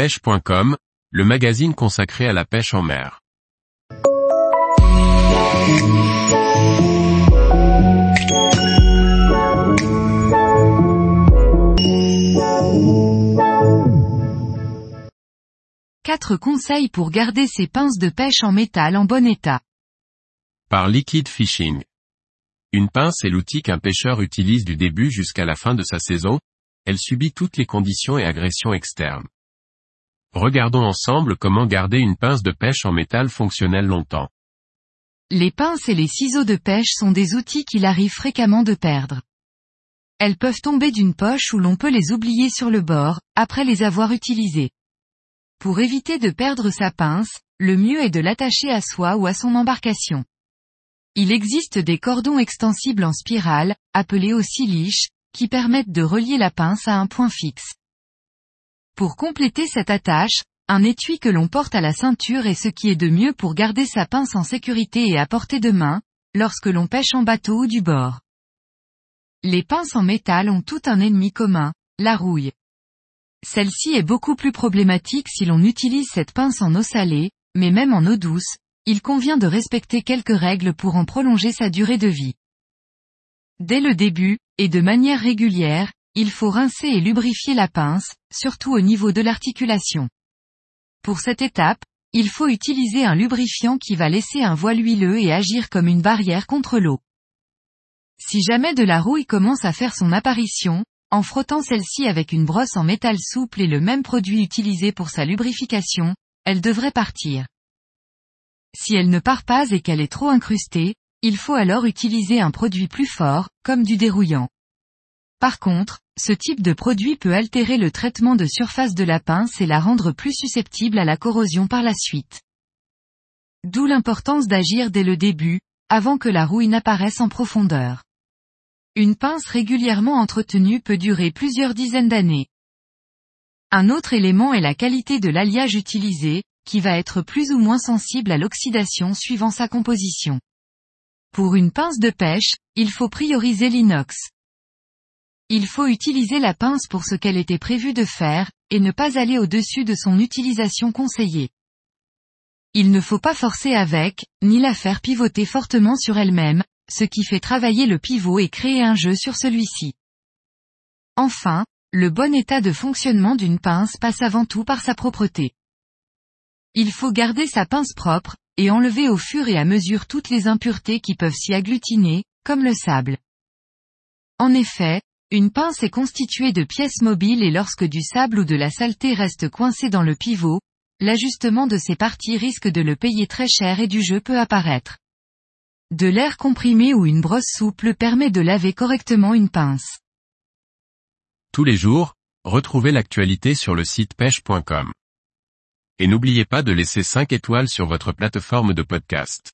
pêche.com, le magazine consacré à la pêche en mer. Quatre conseils pour garder ses pinces de pêche en métal en bon état. Par Liquid Fishing. Une pince est l'outil qu'un pêcheur utilise du début jusqu'à la fin de sa saison, elle subit toutes les conditions et agressions externes. Regardons ensemble comment garder une pince de pêche en métal fonctionnelle longtemps. Les pinces et les ciseaux de pêche sont des outils qu'il arrive fréquemment de perdre. Elles peuvent tomber d'une poche ou l'on peut les oublier sur le bord, après les avoir utilisées. Pour éviter de perdre sa pince, le mieux est de l'attacher à soi ou à son embarcation. Il existe des cordons extensibles en spirale, appelés aussi liches, qui permettent de relier la pince à un point fixe. Pour compléter cette attache, un étui que l'on porte à la ceinture est ce qui est de mieux pour garder sa pince en sécurité et à portée de main, lorsque l'on pêche en bateau ou du bord. Les pinces en métal ont tout un ennemi commun, la rouille. Celle-ci est beaucoup plus problématique si l'on utilise cette pince en eau salée, mais même en eau douce, il convient de respecter quelques règles pour en prolonger sa durée de vie. Dès le début, et de manière régulière, il faut rincer et lubrifier la pince, surtout au niveau de l'articulation. Pour cette étape, il faut utiliser un lubrifiant qui va laisser un voile huileux et agir comme une barrière contre l'eau. Si jamais de la rouille commence à faire son apparition, en frottant celle-ci avec une brosse en métal souple et le même produit utilisé pour sa lubrification, elle devrait partir. Si elle ne part pas et qu'elle est trop incrustée, il faut alors utiliser un produit plus fort, comme du dérouillant. Par contre, ce type de produit peut altérer le traitement de surface de la pince et la rendre plus susceptible à la corrosion par la suite. D'où l'importance d'agir dès le début, avant que la rouille n'apparaisse en profondeur. Une pince régulièrement entretenue peut durer plusieurs dizaines d'années. Un autre élément est la qualité de l'alliage utilisé, qui va être plus ou moins sensible à l'oxydation suivant sa composition. Pour une pince de pêche, il faut prioriser l'inox. Il faut utiliser la pince pour ce qu'elle était prévue de faire, et ne pas aller au-dessus de son utilisation conseillée. Il ne faut pas forcer avec, ni la faire pivoter fortement sur elle-même, ce qui fait travailler le pivot et créer un jeu sur celui-ci. Enfin, le bon état de fonctionnement d'une pince passe avant tout par sa propreté. Il faut garder sa pince propre, et enlever au fur et à mesure toutes les impuretés qui peuvent s'y agglutiner, comme le sable. En effet, une pince est constituée de pièces mobiles et lorsque du sable ou de la saleté reste coincé dans le pivot, l'ajustement de ces parties risque de le payer très cher et du jeu peut apparaître. De l'air comprimé ou une brosse souple permet de laver correctement une pince. Tous les jours, retrouvez l'actualité sur le site pêche.com. Et n'oubliez pas de laisser 5 étoiles sur votre plateforme de podcast.